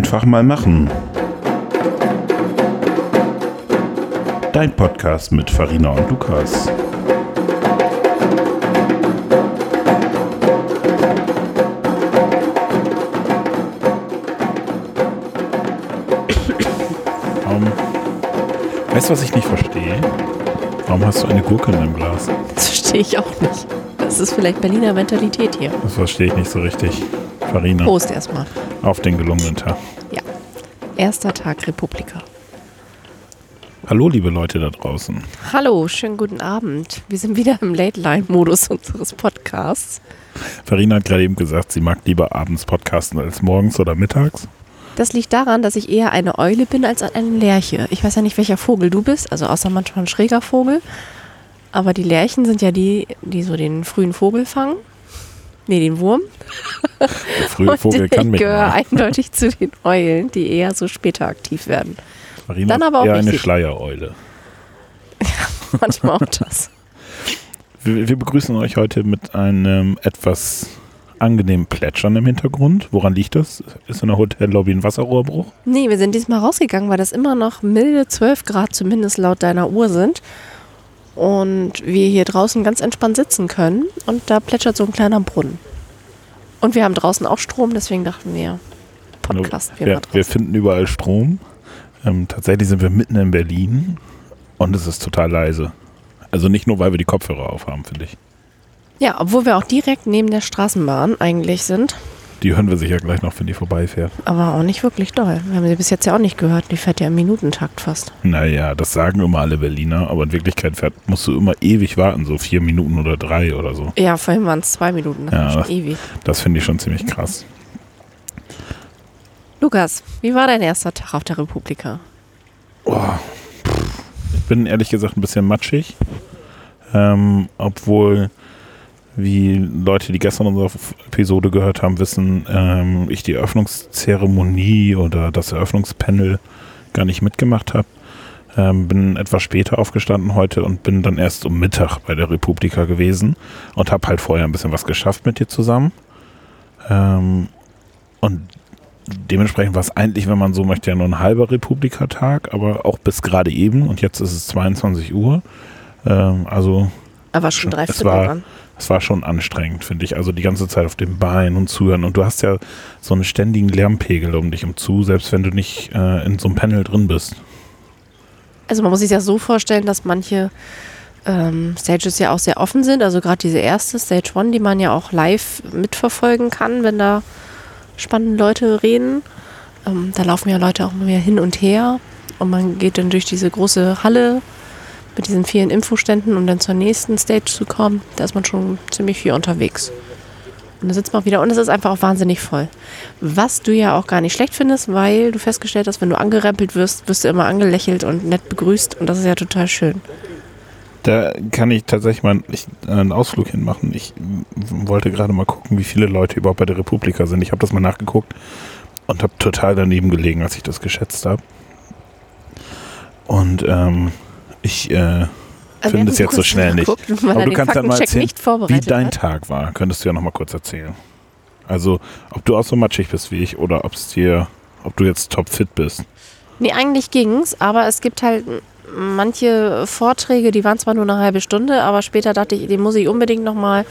Einfach mal machen. Dein Podcast mit Farina und Lukas. Warum, weißt du, was ich nicht verstehe? Warum hast du eine Gurke in deinem Glas? Das verstehe ich auch nicht. Das ist vielleicht Berliner Mentalität hier. Das verstehe ich nicht so richtig. Farina, Prost erstmal. auf den gelungenen Tag. Ja. Erster Tag Republika. Hallo, liebe Leute da draußen. Hallo, schönen guten Abend. Wir sind wieder im Late-Line-Modus unseres Podcasts. Farina hat gerade eben gesagt, sie mag lieber abends podcasten als morgens oder mittags. Das liegt daran, dass ich eher eine Eule bin als eine Lerche. Ich weiß ja nicht, welcher Vogel du bist, also außer manchmal ein schräger Vogel. Aber die Lerchen sind ja die, die so den frühen Vogel fangen. Nee, den Wurm. Der frühe Vogel Und kann ich mich gehöre mal. eindeutig zu den Eulen, die eher so später aktiv werden. Farina dann aber auch eher eine. Schleiereule. Manchmal auch das. Wir, wir begrüßen euch heute mit einem etwas angenehmen Plätschern im Hintergrund. Woran liegt das? Ist in der Hotellobby ein Wasserrohrbruch? Nee, wir sind diesmal rausgegangen, weil das immer noch milde 12 Grad zumindest laut deiner Uhr sind. Und wir hier draußen ganz entspannt sitzen können. Und da plätschert so ein kleiner Brunnen. Und wir haben draußen auch Strom, deswegen dachten wir, Podcast wir, wir, wir finden überall Strom. Ähm, tatsächlich sind wir mitten in Berlin und es ist total leise. Also nicht nur, weil wir die Kopfhörer aufhaben, finde ich. Ja, obwohl wir auch direkt neben der Straßenbahn eigentlich sind. Die hören wir sicher gleich noch, wenn die vorbeifährt. Aber auch nicht wirklich doll. Wir haben sie bis jetzt ja auch nicht gehört. Die fährt ja im Minutentakt fast. Naja, das sagen immer alle Berliner, aber in Wirklichkeit fährt, musst du immer ewig warten, so vier Minuten oder drei oder so. Ja, vorhin waren es zwei Minuten. Das Ja, das- ewig. Das finde ich schon ziemlich krass. Lukas, wie war dein erster Tag auf der Republika? Oh, pff. ich bin ehrlich gesagt ein bisschen matschig. Ähm, obwohl, wie Leute, die gestern unsere Episode gehört haben, wissen, ähm, ich die Eröffnungszeremonie oder das Eröffnungspanel gar nicht mitgemacht habe. Ähm, bin etwas später aufgestanden heute und bin dann erst um Mittag bei der Republika gewesen und habe halt vorher ein bisschen was geschafft mit dir zusammen. Ähm, und dementsprechend war es eigentlich, wenn man so möchte, ja nur ein halber Republika-Tag, aber auch bis gerade eben und jetzt ist es 22 Uhr. Ähm, also Aber schon drei Viertel war- dran. Es war schon anstrengend, finde ich. Also die ganze Zeit auf dem Bein und zuhören. Und du hast ja so einen ständigen Lärmpegel um dich um zu, selbst wenn du nicht äh, in so einem Panel drin bist. Also man muss sich das so vorstellen, dass manche ähm, Stages ja auch sehr offen sind. Also gerade diese erste Stage One, die man ja auch live mitverfolgen kann, wenn da spannende Leute reden. Ähm, da laufen ja Leute auch mehr hin und her und man geht dann durch diese große Halle mit diesen vielen Infoständen, um dann zur nächsten Stage zu kommen. Da ist man schon ziemlich viel unterwegs. Und da sitzt man auch wieder und es ist einfach auch wahnsinnig voll. Was du ja auch gar nicht schlecht findest, weil du festgestellt hast, wenn du angerempelt wirst, wirst du immer angelächelt und nett begrüßt und das ist ja total schön. Da kann ich tatsächlich mal einen Ausflug hinmachen. Ich wollte gerade mal gucken, wie viele Leute überhaupt bei der Republika sind. Ich habe das mal nachgeguckt und habe total daneben gelegen, als ich das geschätzt habe. Und ähm, ich äh, Also finde es jetzt so schnell nicht. Geguckt, Aber er du kannst dann mal erzählen, wie dein hat. Tag war. Könntest du ja noch mal kurz erzählen. Also, ob du auch so matschig bist wie ich oder ob es dir, ob du jetzt topfit bist. Nee, eigentlich ging's, aber es gibt halt manche Vorträge, die waren zwar nur eine halbe Stunde, aber später dachte ich, den muss ich unbedingt nochmal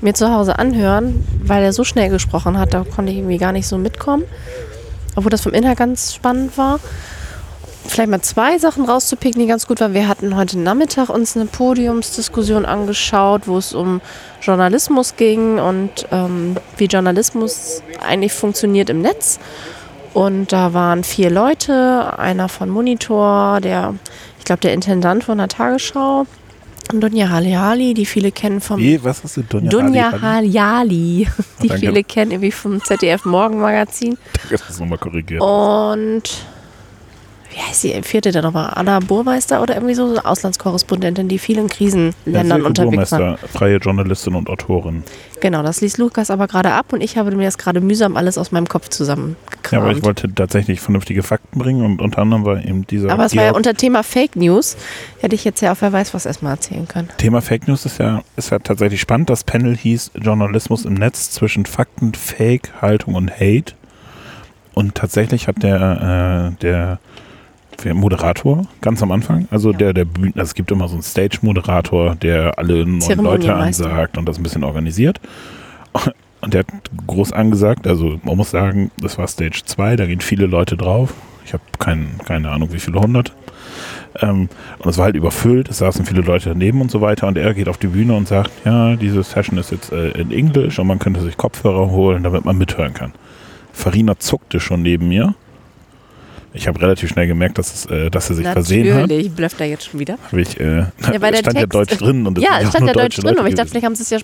mir zu Hause anhören, weil er so schnell gesprochen hat, da konnte ich irgendwie gar nicht so mitkommen. Obwohl das vom Inhalt ganz spannend war. Vielleicht mal zwei Sachen rauszupicken, die ganz gut waren. Wir hatten heute Nachmittag uns eine Podiumsdiskussion angeschaut, wo es um Journalismus ging und ähm, wie Journalismus eigentlich funktioniert im Netz. Und da waren vier Leute, einer von Monitor, der, ich glaube, der Intendant von der Tagesschau, und Dunja Haljali, die viele kennen vom Wie, was hast du, Dunja? Dunja? Haljali, die viele kennen irgendwie vom ZDF Morgenmagazin. Das ist nochmal korrigiert. Und wie heißt die vierte denn nochmal? Anna Burmeister oder irgendwie so eine Auslandskorrespondentin, die viel in Krisenländern Silke unterwegs war. Freie Journalistin und Autorin. Genau, das liest Lukas aber gerade ab und ich habe mir das gerade mühsam alles aus meinem Kopf zusammengekramt. Ja, aber ich wollte tatsächlich vernünftige Fakten bringen und unter anderem war eben dieser Aber es war ja unter Thema Fake News. Hätte ich jetzt ja auf wer weiß was erstmal erzählen können. Thema Fake News ist ja, ist ja tatsächlich spannend. Das Panel hieß Journalismus im Netz zwischen Fakten, Fake, Haltung und Hate. und tatsächlich hat der, äh, der Moderator ganz am Anfang, also Ja. der, der Bühnen, also es gibt immer so einen Stage-Moderator, der alle neuen Leute ansagt und das ein bisschen organisiert. Und der hat groß angesagt, also man muss sagen, das war Stage 2, da gehen viele Leute drauf. Ich habe kein, keine Ahnung, wie viele hundert. Ähm, und es war halt überfüllt, es saßen viele Leute daneben und so weiter. Und er geht auf die Bühne und sagt, ja, diese Session ist jetzt äh, in Englisch und man könnte sich Kopfhörer holen, damit man mithören kann. Farina zuckte schon neben mir. Ich habe relativ schnell gemerkt, dass, es, äh, dass er sich versehen hat. Natürlich, blöfft er jetzt schon wieder. Hab ich, äh, Ja, weil da der stand ja Text- Deutsch drin. Und es Ja, es stand ja Deutsch drin, Leute aber ich dachte, vielleicht haben sie es ja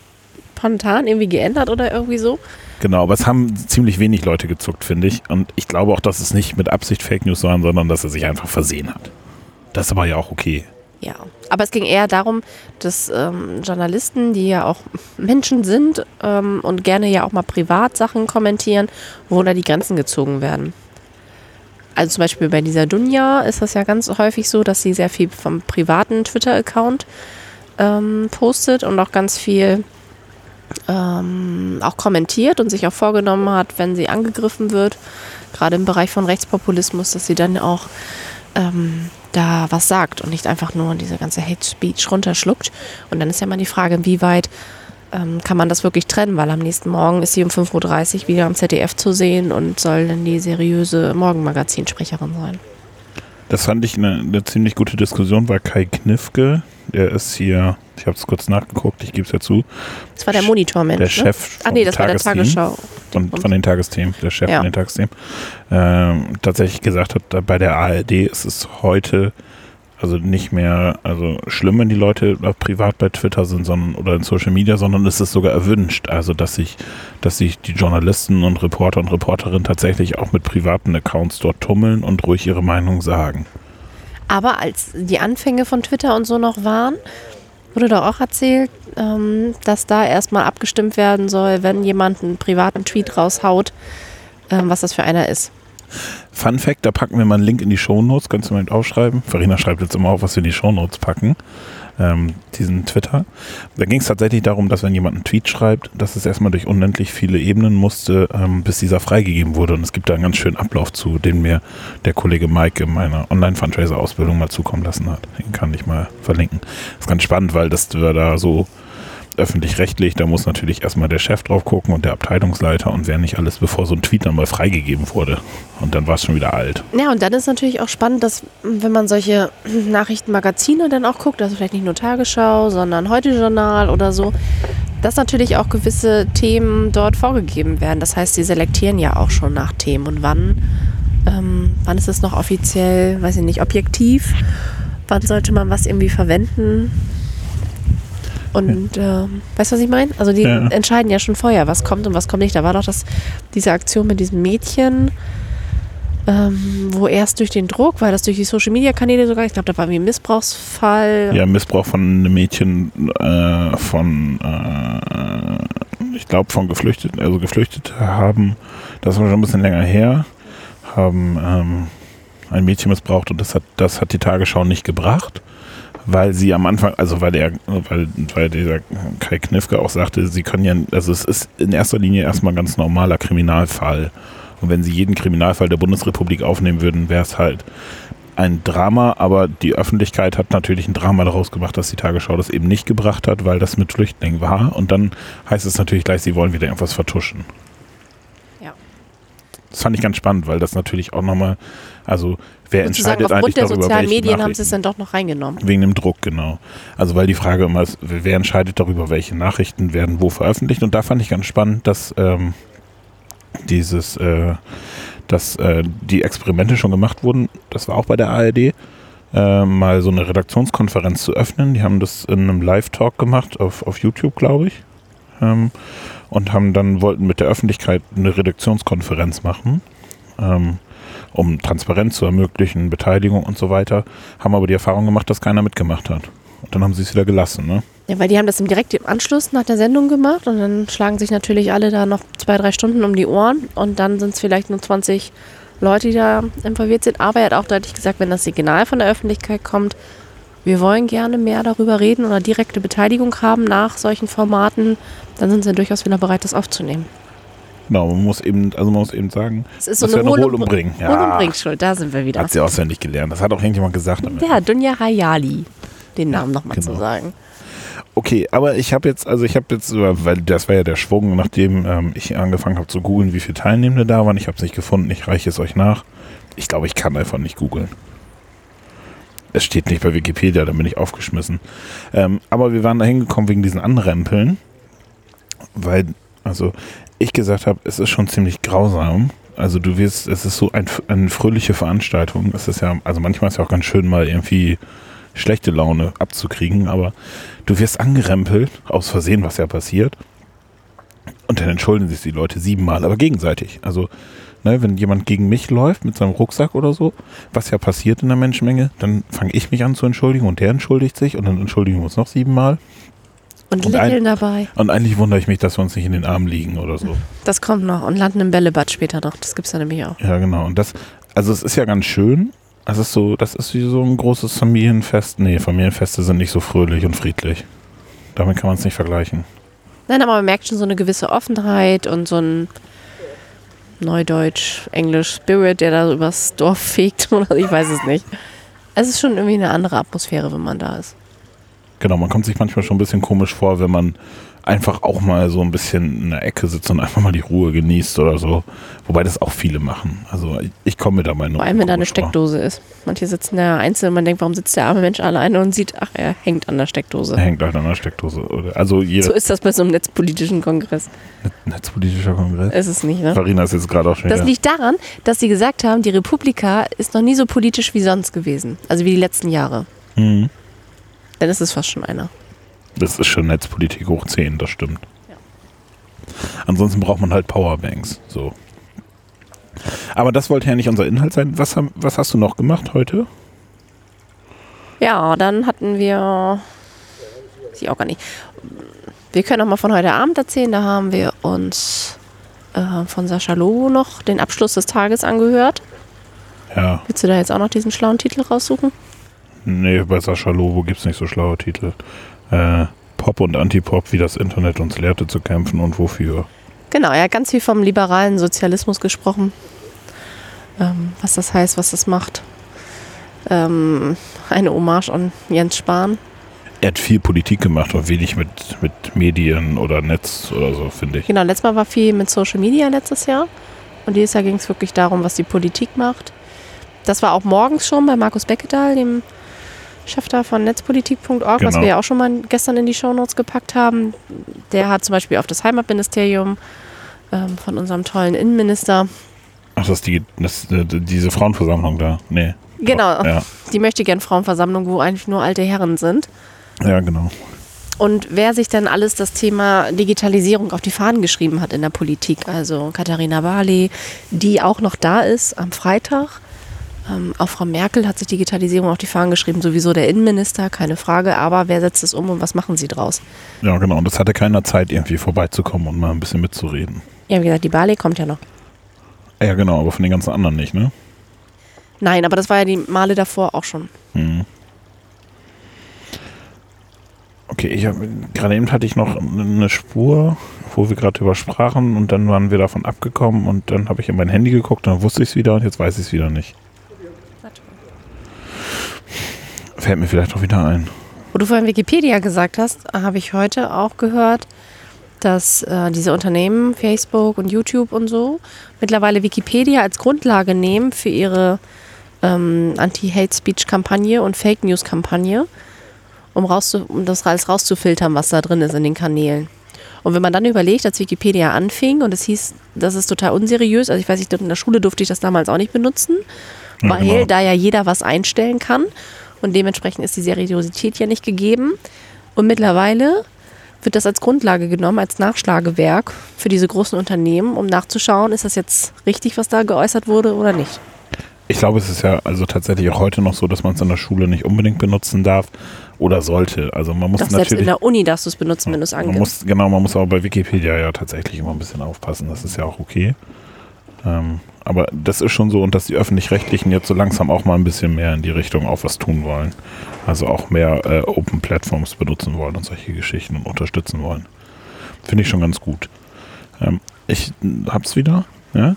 spontan irgendwie geändert oder irgendwie so. Genau, aber es haben ziemlich wenig Leute gezuckt, finde ich. Und ich glaube auch, dass es nicht mit Absicht Fake News waren, sondern dass er sich einfach versehen hat. Das ist aber ja auch okay. Ja, aber es ging eher darum, dass ähm, Journalisten, die ja auch Menschen sind ähm, und gerne ja auch mal Privatsachen kommentieren, wo da die Grenzen gezogen werden. Also zum Beispiel bei dieser Dunja ist das ja ganz häufig so, dass sie sehr viel vom privaten Twitter-Account ähm, postet und auch ganz viel ähm, auch kommentiert und sich auch vorgenommen hat, wenn sie angegriffen wird, gerade im Bereich von Rechtspopulismus, dass sie dann auch ähm, da was sagt und nicht einfach nur diese ganze Hate Speech runterschluckt. Und dann ist ja mal die Frage, inwieweit ähm, kann man das wirklich trennen, weil am nächsten Morgen ist sie um 5.30 Uhr wieder am ZDF zu sehen und soll dann die seriöse Morgenmagazinsprecherin sein. Das fand ich eine, eine ziemlich gute Diskussion bei Kai Knifke. Der ist hier, ich habe es kurz nachgeguckt, ich gebe es ja zu, Das war der Monitormensch. der ne? Chef Ach nee, das war der. Tagesschau. von, von den Tagesthemen, der Chef Ja. von den Tagesthemen, ähm, tatsächlich gesagt hat, bei der ARD ist es heute also nicht mehr also schlimm, wenn die Leute privat bei Twitter sind sondern, oder in Social Media, sondern es ist sogar erwünscht, also dass sich, dass sich die Journalisten und Reporter und Reporterinnen tatsächlich auch mit privaten Accounts dort tummeln und ruhig ihre Meinung sagen. Aber als die Anfänge von Twitter und so noch waren, wurde doch auch erzählt, ähm, dass da erstmal abgestimmt werden soll, wenn jemand einen privaten Tweet raushaut, ähm, was das für einer ist. Fun Fact, da packen wir mal einen Link in die Shownotes, kannst du mal aufschreiben. Farina schreibt jetzt immer auf, was wir in die Shownotes packen, ähm, diesen Twitter. Da ging es tatsächlich darum, dass wenn jemand einen Tweet schreibt, dass es erstmal durch unendlich viele Ebenen musste, ähm, bis dieser freigegeben wurde. Und es gibt da einen ganz schönen Ablauf zu, den mir der Kollege Mike in meiner Online-Fundraiser-Ausbildung mal zukommen lassen hat. Den kann ich mal verlinken. Das ist ganz spannend, weil das da so öffentlich-rechtlich, da muss natürlich erstmal der Chef drauf gucken und der Abteilungsleiter und wer nicht alles, bevor so ein Tweet dann mal freigegeben wurde. Und dann war es schon wieder alt. Ja, und dann ist natürlich auch spannend, dass wenn man solche Nachrichtenmagazine dann auch guckt, also vielleicht nicht nur Tagesschau, sondern Heute-Journal oder so, dass natürlich auch gewisse Themen dort vorgegeben werden. Das heißt, sie selektieren ja auch schon nach Themen und wann, ähm, wann ist es noch offiziell, weiß ich nicht, objektiv, wann sollte man was irgendwie verwenden. Und ähm, weißt du, was ich meine? Also die Ja. entscheiden ja schon vorher, was kommt und was kommt nicht. Da war doch das, diese Aktion mit diesem Mädchen, ähm, wo erst durch den Druck, weil das durch die Social Media Kanäle sogar, ich glaube, da war irgendwie ein Missbrauchsfall. Ja, Missbrauch von einem Mädchen äh, von, äh, ich glaube, von Geflüchteten, also Geflüchtete haben, das war schon ein bisschen länger her, haben ähm, ein Mädchen missbraucht und das hat, das hat die Tagesschau nicht gebracht, weil sie am Anfang, also weil der, weil, weil dieser Kai Knifke auch sagte, sie können ja, also es ist in erster Linie erstmal ein ganz normaler Kriminalfall. Und wenn sie jeden Kriminalfall der Bundesrepublik aufnehmen würden, wäre es halt ein Drama, aber die Öffentlichkeit hat natürlich ein Drama daraus gemacht, dass die Tagesschau das eben nicht gebracht hat, weil das mit Flüchtlingen war. Und dann heißt es natürlich gleich, sie wollen wieder irgendwas vertuschen. Ja. Das fand ich ganz spannend, weil das natürlich auch nochmal, also wer Sozusagen entscheidet eigentlich aufgrund der darüber, sozialen Medien haben sie es dann doch noch reingenommen. Wegen dem Druck, genau. Also weil die Frage immer ist, wer entscheidet darüber, welche Nachrichten werden wo veröffentlicht. Und da fand ich ganz spannend, dass ähm, dieses, äh, dass äh, die Experimente schon gemacht wurden, das war auch bei der ARD, äh, mal so eine Redaktionskonferenz zu öffnen. Die haben das in einem Live-Talk gemacht auf, auf YouTube, glaube ich. Ähm, und haben dann wollten mit der Öffentlichkeit eine Redaktionskonferenz machen. Ähm, um Transparenz zu ermöglichen, Beteiligung und so weiter, haben aber die Erfahrung gemacht, dass keiner mitgemacht hat. Und dann haben sie es wieder gelassen. Ne? Ja, weil die haben das direkt im Anschluss nach der Sendung gemacht und dann schlagen sich natürlich alle da noch zwei, drei Stunden um die Ohren und dann sind es vielleicht nur 20 Leute, die da involviert sind. Aber er hat auch deutlich gesagt, wenn das Signal von der Öffentlichkeit kommt, wir wollen gerne mehr darüber reden oder direkte Beteiligung haben nach solchen Formaten, dann sind sie durchaus wieder bereit, das aufzunehmen. Genau, man muss eben, also man muss eben sagen, Es ist so eine Hohl- und Bring. Hohl- und Bringschuld, da sind wir wieder. Hat sie auswendig gelernt. Das hat auch irgendjemand gesagt. Ja, Dunja Hayali, den Namen nochmal genau. zu sagen. Okay, aber ich habe jetzt, also ich habe jetzt, weil das war ja der Schwung, nachdem ähm, ich angefangen habe zu googeln, wie viele Teilnehmende da waren. Ich habe es nicht gefunden, ich reiche es euch nach. Ich glaube, ich kann einfach nicht googeln. Es steht nicht bei Wikipedia, da bin ich aufgeschmissen. Ähm, aber wir waren da hingekommen wegen diesen Anrempeln, weil, also ich gesagt habe, es ist schon ziemlich grausam. Also du wirst, es ist so ein, eine fröhliche Veranstaltung. Es ist ja, also manchmal ist ja auch ganz schön mal irgendwie schlechte Laune abzukriegen, aber du wirst angerempelt, aus Versehen, was ja passiert. Und dann entschuldigen sich die Leute siebenmal, aber gegenseitig. Also, ne, wenn jemand gegen mich läuft mit seinem Rucksack oder so, was ja passiert in der Menschenmenge, dann fange ich mich an zu entschuldigen und der entschuldigt sich und dann entschuldigen wir uns noch siebenmal. Und, Und lächeln dabei. Und eigentlich wundere ich mich, dass wir uns nicht in den Armen liegen oder so. Das kommt noch. Und landen im Bällebad später noch. Das gibt's ja nämlich auch. Ja, genau. Und das, also es ist ja ganz schön. Es ist so, das ist wie so ein großes Familienfest. Nee, Familienfeste sind nicht so fröhlich und friedlich. Damit kann man es nicht vergleichen. Nein, aber man merkt schon so eine gewisse Offenheit und so ein Neudeutsch, Englisch Spirit, der da übers Dorf fegt oder ich weiß es nicht. Es ist schon irgendwie eine andere Atmosphäre, wenn man da ist. Genau, man kommt sich manchmal schon ein bisschen komisch vor, wenn man einfach auch mal so ein bisschen in der Ecke sitzt und einfach mal die Ruhe genießt oder so. Wobei das auch viele machen. Also ich, ich komme mir da mal nur Vor allem, wenn da eine komisch vor. Steckdose ist. Manche sitzen da einzeln und man denkt, warum sitzt der arme Mensch alleine und sieht, ach, er hängt an der Steckdose. Er hängt halt an der Steckdose. Also So ist das bei so einem netzpolitischen Kongress. netzpolitischer Kongress. Ist es nicht, ne? Farina ist jetzt gerade auch schon Das liegt daran, dass sie gesagt haben, die Republika ist noch nie so politisch wie sonst gewesen. Also wie die letzten Jahre. Mhm. Dann ist es fast schon einer. Das ist schon Netzpolitik hoch 10, das stimmt. Ansonsten braucht man halt Powerbanks. So. Aber das wollte ja nicht unser Inhalt sein. Was, haben, was hast du noch gemacht heute? Ja, dann hatten wir. Sie auch gar nicht. Wir können auch mal von heute Abend erzählen. Da haben wir uns äh, von Sascha Lobo noch den Abschluss des Tages angehört. Ja, Willst du da jetzt auch noch diesen schlauen Titel raussuchen? Nee, bei Sascha Lobo gibt es nicht so schlaue Titel. Äh, Pop und Antipop, wie das Internet uns lehrte zu kämpfen und wofür. Genau, er hat ganz viel vom liberalen Sozialismus gesprochen. Ähm, was das heißt, was das macht. Ähm, eine Hommage an Jens Spahn. Er hat viel Politik gemacht und wenig mit, mit Medien oder Netz oder so, finde ich. Genau, letztes Mal war viel mit Social Media letztes Jahr. Und dieses Jahr ging es wirklich darum, was die Politik macht. Das war auch morgens schon bei Markus Beckedahl, dem Da von netzpolitik.org, was Genau. wir ja auch schon mal gestern in die Shownotes gepackt haben. Der hat zum Beispiel auf das Heimatministerium ähm, von unserem tollen Innenminister. Ach, das ist die, das, äh, diese Frauenversammlung da. Nee. Genau, Ja, die möchte gern Frauenversammlung, wo eigentlich nur alte Herren sind. ja genau. Und wer sich dann alles das Thema Digitalisierung auf die Fahnen geschrieben hat in der Politik, also Katharina Barley, die auch noch da ist am Freitag. Ähm, auch Frau Merkel hat sich Digitalisierung auf die Fahnen geschrieben, sowieso der Innenminister, keine Frage. Aber wer setzt es um und was machen sie draus? Ja, genau. Und das hatte keiner Zeit, irgendwie vorbeizukommen und mal ein bisschen mitzureden. Ja, wie gesagt, die Barley kommt ja noch. Ja, genau, aber von den ganzen anderen nicht, ne? Nein, aber das war ja die Male davor auch schon. Hm. Okay, ich gerade eben hatte ich noch eine Spur, wo wir gerade drüber sprachen und dann waren wir davon abgekommen und dann habe ich in mein Handy geguckt und dann wusste ich es wieder und jetzt weiß ich es wieder nicht. Fällt mir vielleicht auch wieder ein. Wo du vorhin Wikipedia gesagt hast, habe ich heute auch gehört, dass äh, diese Unternehmen, Facebook und YouTube und so, mittlerweile Wikipedia als Grundlage nehmen für ihre ähm, Anti-Hate-Speech-Kampagne und Fake News-Kampagne, um, rauszu um das alles rauszufiltern, was da drin ist in den Kanälen. Und wenn man dann überlegt, als Wikipedia anfing und es hieß, das ist total unseriös, also ich weiß nicht, in der Schule durfte ich das damals auch nicht benutzen, Ja, weil genau. da ja jeder was einstellen kann und dementsprechend ist die Seriosität ja nicht gegeben. Und mittlerweile wird das als Grundlage genommen, als Nachschlagewerk für diese großen Unternehmen, um nachzuschauen, ist das jetzt richtig, was da geäußert wurde oder nicht. Ich glaube, es ist ja also tatsächlich auch heute noch so, dass man es in der Schule nicht unbedingt benutzen darf oder sollte. Also man muss Doch selbst in natürlich. der Uni darfst du es benutzen, wenn du es Man angibst. muss, genau, man muss aber bei Wikipedia ja tatsächlich immer ein bisschen aufpassen. Das ist ja auch okay. Ähm, aber das ist schon so und dass die Öffentlich-Rechtlichen jetzt so langsam auch mal ein bisschen mehr in die Richtung auch was tun wollen. Also auch mehr äh, Open Platforms benutzen wollen und solche Geschichten und unterstützen wollen. Finde ich schon ganz gut. Ähm, Ich hab's wieder. Ja?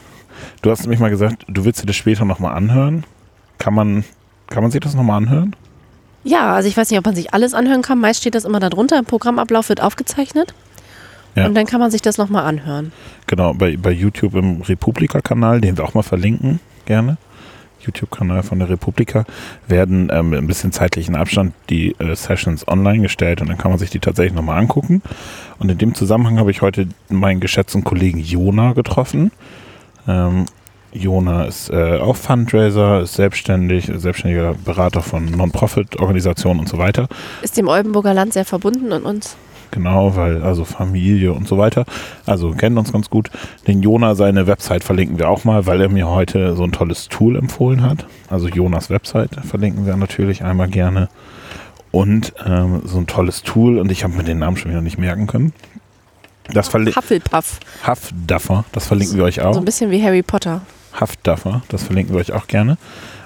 Du hast nämlich mal gesagt, du willst dir das später nochmal anhören. Kann man, kann man sich das nochmal anhören? Ja, also ich weiß nicht, ob man sich alles anhören kann. Meist steht das immer da drunter. Im Programmablauf wird aufgezeichnet. Ja. Und dann kann man sich das nochmal anhören. Genau, bei, bei YouTube im Republika-Kanal, den wir auch mal verlinken, gerne. YouTube-Kanal von der Republika, werden ähm, ein bisschen zeitlichen Abstand die äh, Sessions online gestellt und dann kann man sich die tatsächlich nochmal angucken. Und in dem Zusammenhang habe ich heute meinen geschätzten Kollegen Jona getroffen. Ähm, Jona ist äh, auch Fundraiser, ist selbstständig, selbstständiger Berater von Non-Profit-Organisationen und so weiter. Ist dem Oldenburger Land sehr verbunden und uns. Genau, weil also Familie und so weiter. Also kennen uns ganz gut. Den Jona, seine Website verlinken wir auch mal, weil er mir heute so ein tolles Tool empfohlen hat. Also Jonas Website verlinken wir natürlich einmal gerne. Und ähm, so ein tolles Tool und ich habe mir den Namen schon wieder nicht merken können. Das verlinken Hufflepuff. Huffduffer, das verlinken wir euch auch. So ein bisschen wie Harry Potter. Huffduffer, das verlinken wir euch auch gerne.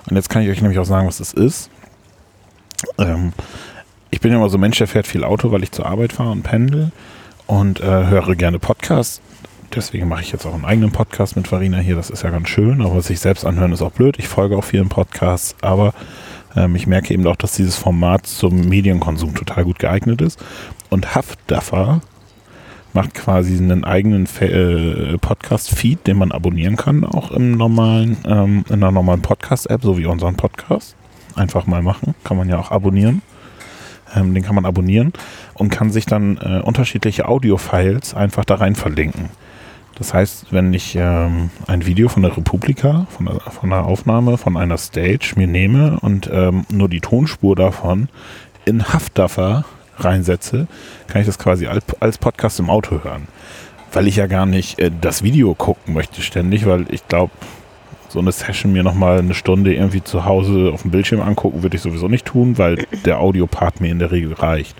Und jetzt kann ich euch nämlich auch sagen, was das ist. Ähm, ich bin immer so ein Mensch, der fährt viel Auto, weil ich zur Arbeit fahre und pendel und äh, höre gerne Podcasts. Deswegen mache ich jetzt auch einen eigenen Podcast mit Farina hier. Das ist ja ganz schön, aber sich selbst anhören ist auch blöd. Ich folge auch vielen Podcasts, aber ähm, ich merke eben auch, dass dieses Format zum Medienkonsum total gut geeignet ist. Und Haftduffer macht quasi einen eigenen äh, Podcast-Feed, den man abonnieren kann, auch im normalen, ähm, in einer normalen Podcast-App, so wie unseren Podcast. Einfach mal machen, kann man ja auch abonnieren. Ähm, den kann man abonnieren und kann sich dann äh, unterschiedliche Audio-Files einfach da rein verlinken. Das heißt, wenn ich ähm, ein Video von der Republika, von von einer Aufnahme, von einer Stage mir nehme und ähm, nur die Tonspur davon in Haftduffer reinsetze, kann ich das quasi als, als Podcast im Auto hören. Weil ich ja gar nicht äh, das Video gucken möchte ständig, weil ich glaube, so eine Session mir nochmal eine Stunde irgendwie zu Hause auf dem Bildschirm angucken, würde ich sowieso nicht tun, weil der Audiopart mir in der Regel reicht.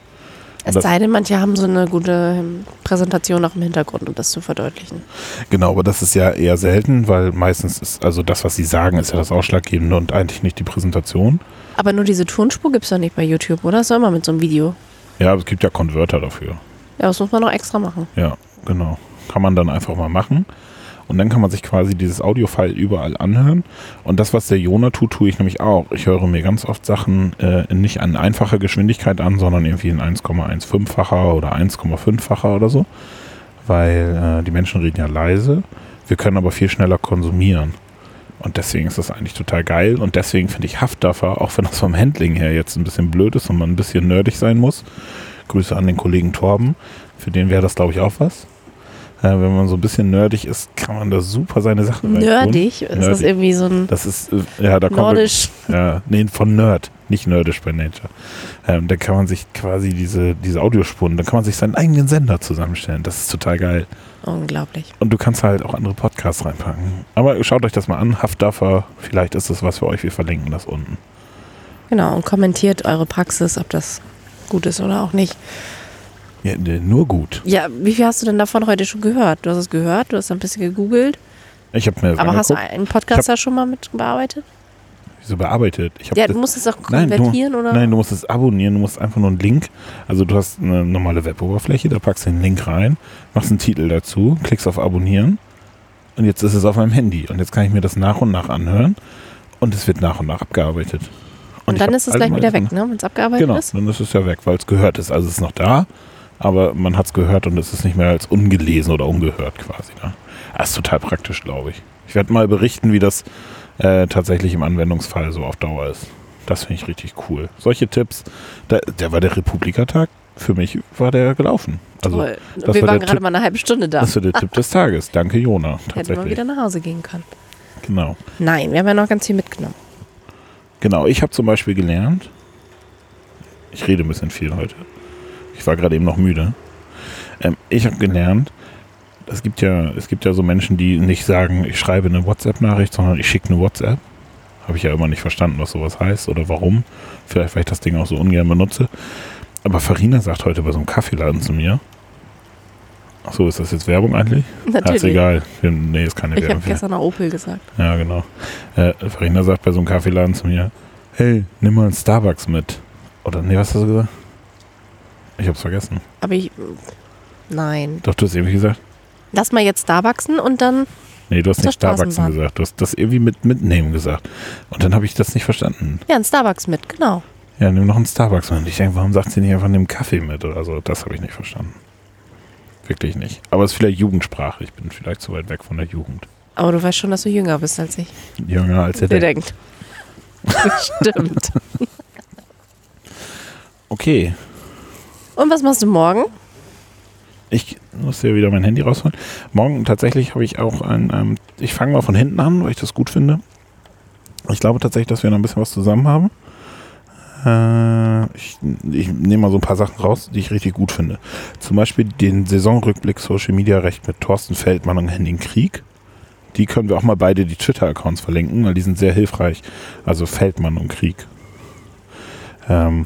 Es sei denn, manche haben so eine gute ähm, Präsentation auch im Hintergrund, um das zu verdeutlichen. Genau, aber das ist ja eher selten, weil meistens ist, also das, was sie sagen, ist ja das Ausschlaggebende und eigentlich nicht die Präsentation. Aber nur diese Tonspur gibt es doch nicht bei YouTube, oder? Das ist immer mit so einem Video. Ja, es gibt ja Konverter dafür. Ja, das muss man noch extra machen. Ja, genau. Kann man dann einfach mal machen. Und dann kann man sich quasi dieses Audio-File überall anhören. Und das, was der Jona tut, tue ich nämlich auch. Ich höre mir ganz oft Sachen äh, nicht an einfacher Geschwindigkeit an, sondern irgendwie in 1,15-facher oder 1,5-facher oder so. Weil äh, die Menschen reden ja leise. Wir können aber viel schneller konsumieren. Und deswegen ist das eigentlich total geil. Und deswegen finde ich Haftduffer, auch wenn das vom Handling her jetzt ein bisschen blöd ist und man ein bisschen nerdig sein muss. Grüße an den Kollegen Torben. Für den wäre das, glaube ich, auch was. Äh, wenn man so ein bisschen nerdig ist, kann man da super seine Sachen. Nerdig? Ist das Nerdig. irgendwie so ein Das ist, äh, ja, da kommt nordisch? ja, nee, von Nerd, nicht nerdisch bei Nature. Ähm, da kann man sich quasi diese, diese Audiospuren, da kann man sich seinen eigenen Sender zusammenstellen. Das ist total geil. Unglaublich. Und du kannst halt auch andere Podcasts reinpacken. Aber schaut euch das mal an. Haftduffer, vielleicht ist das was für euch. Wir verlinken das unten. Genau, und kommentiert eure Praxis, ob das gut ist oder auch nicht. Ja, nur gut. Ja, wie viel hast du denn davon heute schon gehört? Du hast es gehört, du hast ein bisschen gegoogelt. Ich habe mir Aber hast du angeguckt, einen Podcast da schon mal mit bearbeitet? so bearbeitet. Ich Ja, das, du musst es auch Nein, du- konvertieren oder? Nein, du musst es abonnieren, du musst einfach nur einen Link. Also du hast eine normale Weboberfläche, da packst du den Link rein, machst einen Titel dazu, klickst auf Abonnieren und jetzt ist es auf meinem Handy. Und jetzt kann ich mir das nach und nach anhören und es wird nach und nach abgearbeitet. und ich dann ist es gleich wieder weg, ne? Wenn es abgearbeitet Genau, ist. dann ist es ja weg, weil es gehört ist. Also es ist noch da, aber man hat es gehört und es ist nicht mehr als ungelesen oder ungehört quasi. Ne? Das ist total praktisch, glaube ich. Ich werde mal berichten, wie das äh, tatsächlich im Anwendungsfall so auf Dauer ist. Das finde ich richtig cool. Solche Tipps, da, der war der Republikatag. Für mich war der gelaufen. Also Toll. das Wir war waren gerade Tipp- mal eine halbe Stunde da. das war der Tipp des Tages. Danke, Jona. Hätten wir wieder nach Hause gehen können. Genau. Nein, wir haben ja noch ganz viel mitgenommen. Genau, ich habe zum Beispiel gelernt, ich rede ein bisschen viel heute. Ich war gerade eben noch müde. Ähm, ich habe gelernt, es gibt ja, es gibt ja so Menschen, die nicht sagen, ich schreibe eine WhatsApp-Nachricht, sondern ich schicke eine WhatsApp. Habe ich ja immer nicht verstanden, was sowas heißt oder warum. Vielleicht, weil ich das Ding auch so ungern benutze. Aber Farina sagt heute bei so einem Kaffeeladen zu mir. Ach so, ist das jetzt Werbung eigentlich? Ja, ist Natürlich. egal. Wir- Nee, ist keine Ich habe Werbung. gestern noch Opel gesagt. Ja, genau. Äh, Farina sagt bei so einem Kaffeeladen zu mir, hey, nimm mal einen Starbucks mit. Oder, nee, was hast du gesagt? Ich hab's vergessen. Aber ich. Nein. Doch, du hast irgendwie gesagt, Lass mal jetzt Starbucksen und dann. Nee, du hast nicht Starbucks gesagt. Du hast das irgendwie mit mitnehmen gesagt. Und dann habe ich das nicht verstanden. Ja, ein Starbucks mit, genau. Ja, nimm noch einen Starbucks mit. Ich denke, warum sagt sie nicht einfach nimm Kaffee mit oder so? Das habe ich nicht verstanden. Wirklich nicht. Aber es ist vielleicht Jugendsprache. Ich bin vielleicht zu weit weg von der Jugend. Aber du weißt schon, dass du jünger bist als ich. Jünger als er Wer denkt. denkt. Stimmt. Okay. Und was machst du morgen? Ich muss ja wieder mein Handy rausholen. Morgen tatsächlich habe ich auch ein, ähm, ich fange mal von hinten an, weil ich das gut finde. Ich glaube tatsächlich, dass wir noch ein bisschen was zusammen haben. Äh, ich ich nehme mal so ein paar Sachen raus, die ich richtig gut finde. Zum Beispiel den Saisonrückblick Social Media Recht mit Thorsten Feldmann und Henning Krieg. Die können wir auch mal beide die Twitter-Accounts verlinken, weil die sind sehr hilfreich. Also Feldmann und Krieg. Ähm,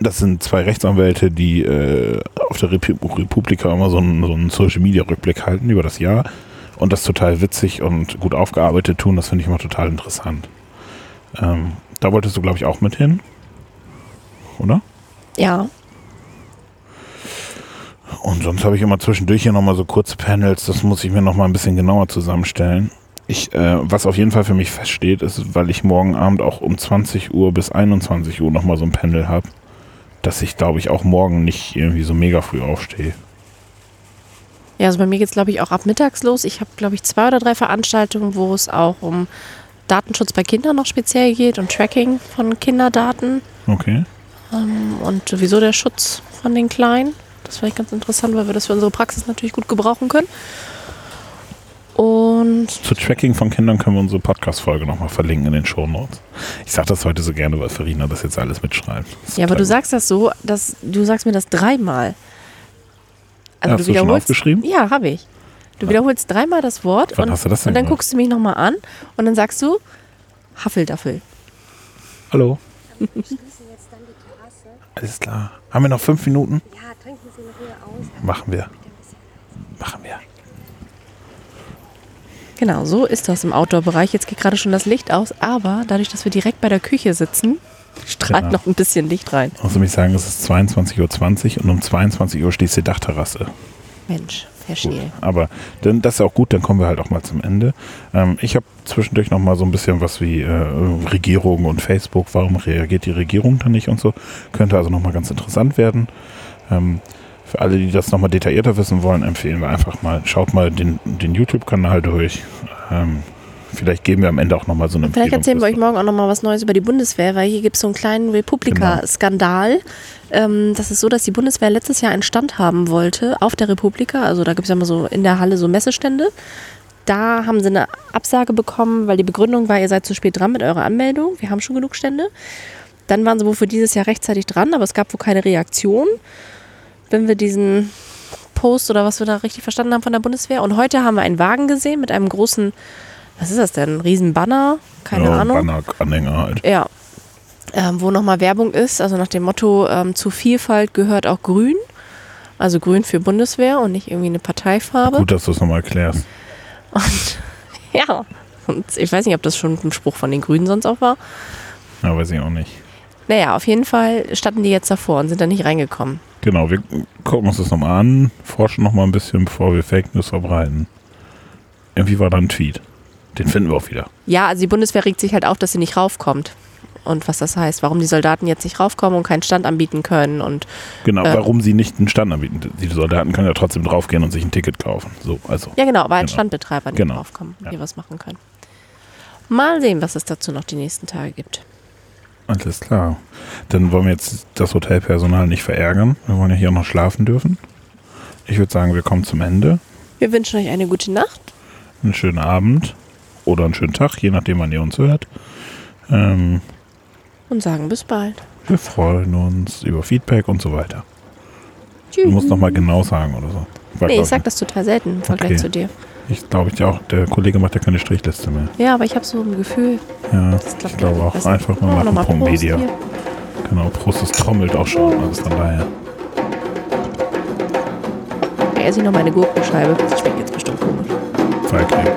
das sind zwei Rechtsanwälte, die äh, auf der Repu Republika immer so einen, so einen Social-Media-Rückblick halten über das Jahr und das total witzig und gut aufgearbeitet tun. Das finde ich immer total interessant. Ähm, da wolltest du, glaube ich, auch mit hin, oder? Ja. Und sonst habe ich immer zwischendurch hier nochmal so kurze Panels. Das muss ich mir nochmal ein bisschen genauer zusammenstellen. Ich, äh, was auf jeden Fall für mich feststeht, ist, weil ich morgen Abend auch um 20 Uhr bis 21 Uhr nochmal so ein Panel habe, dass ich, glaube ich, auch morgen nicht irgendwie so mega früh aufstehe. Ja, also bei mir geht es, glaube ich, auch ab mittags los. Ich habe, glaube ich, zwei oder drei Veranstaltungen, wo es auch um Datenschutz bei Kindern noch speziell geht und Tracking von Kinderdaten Okay. ähm, und sowieso der Schutz von den Kleinen. Das finde ich ganz interessant, weil wir das für unsere Praxis natürlich gut gebrauchen können. Und Zu Tracking von Kindern können wir unsere Podcast-Folge nochmal verlinken in den Shownotes. Ich sage das heute so gerne, weil Farina das jetzt alles mitschreibt. Ja, aber du gut. sagst das so, dass du sagst mir das dreimal. Also Hast du schon aufgeschrieben? Ja, habe ich. Du wiederholst dreimal das Wort Wann und, hast du das denn und dann gemacht? guckst du mich nochmal an und dann sagst du Haffeldaffel. Hallo. schließen jetzt dann die Terrasse. Alles klar. Haben wir noch fünf Minuten? Ja, trinken Sie in Ruhe aus. Machen wir. Machen wir. Genau, so ist das im Outdoor-Bereich. Jetzt geht gerade schon das Licht aus, aber dadurch, dass wir direkt bei der Küche sitzen, strahlt noch ein bisschen Licht rein. Außerdem muss ich sagen, es ist 22.20 Uhr und um 22 Uhr schließt die Dachterrasse. Mensch, Herr Gut. Aber dann, das ist auch gut, dann kommen wir halt auch mal zum Ende. Ähm, ich habe zwischendurch noch mal so ein bisschen was wie äh, Regierung und Facebook. Warum reagiert die Regierung dann nicht und so? Könnte also noch mal ganz interessant werden. Ähm, für alle, die das noch mal detaillierter wissen wollen, empfehlen wir einfach mal, schaut mal den, den YouTube-Kanal durch. Ähm, vielleicht geben wir am Ende auch noch mal so eine Vielleicht erzählen wir euch morgen auch nochmal was Neues über die Bundeswehr, weil hier gibt es so einen kleinen Republika-Skandal. Ähm, das ist so, dass die Bundeswehr letztes Jahr einen Stand haben wollte auf der Republika. Also da gibt es ja immer so in der Halle so Messestände. Da haben sie eine Absage bekommen, weil die Begründung war, ihr seid zu spät dran mit eurer Anmeldung. Wir haben schon genug Stände. Dann waren sie wohl für dieses Jahr rechtzeitig dran, aber es gab wohl keine Reaktion. Wenn wir diesen Post oder was wir da richtig verstanden haben von der Bundeswehr. Und heute haben wir einen Wagen gesehen mit einem großen, was ist das denn? Ein riesen Banner? Keine ja, Ahnung. Banner-Anhänger halt. Ja. Ähm, wo nochmal Werbung ist, also nach dem Motto, ähm, zu Vielfalt gehört auch Grün. Also Grün für Bundeswehr und nicht irgendwie eine Parteifarbe. Gut, dass du es nochmal erklärst. Und ja, und ich weiß nicht, ob das schon ein Spruch von den Grünen sonst auch war. Ja, weiß ich auch nicht. Naja, auf jeden Fall standen die jetzt davor und sind da nicht reingekommen. Genau, wir gucken uns das nochmal an, forschen nochmal ein bisschen, bevor wir Fake News verbreiten. Irgendwie war da ein Tweet. Den finden wir auch wieder. Ja, also die Bundeswehr regt sich halt auf, dass sie nicht raufkommt. Und was das heißt, warum die Soldaten jetzt nicht raufkommen und keinen Stand anbieten können. Und Genau, Äh. warum sie nicht einen Stand anbieten. Die Soldaten können ja trotzdem draufgehen und sich ein Ticket kaufen. So, also. ja, genau, aber als Genau. Standbetreiber nicht Genau. raufkommen, Ja. hier was machen können. Mal sehen, was es dazu noch die nächsten Tage gibt. Alles klar. Dann wollen wir jetzt das Hotelpersonal nicht verärgern. Wir wollen ja hier auch noch schlafen dürfen. Ich würde sagen, wir kommen zum Ende. Wir wünschen euch eine gute Nacht. Einen schönen Abend oder einen schönen Tag, je nachdem, wann ihr uns hört. Ähm, und sagen bis bald. wir freuen uns über Feedback und so weiter. Tschüss. Du musst nochmal genau sagen oder so. War, nee, ich sag das total selten im Vergleich Okay. zu dir. Ich glaube ich auch, der Kollege macht ja keine Strichliste mehr. Ja, aber ich habe so ein Gefühl, Ja, das klappt ich glaube auch. besser. Einfach mal Oh, machen. Prost Media. hier. Genau, Prost, es trommelt auch schon. Also von daher. Er ist noch meine Gurkenscheibe. Das schmeckt jetzt bestimmt komisch. Feierkrieg.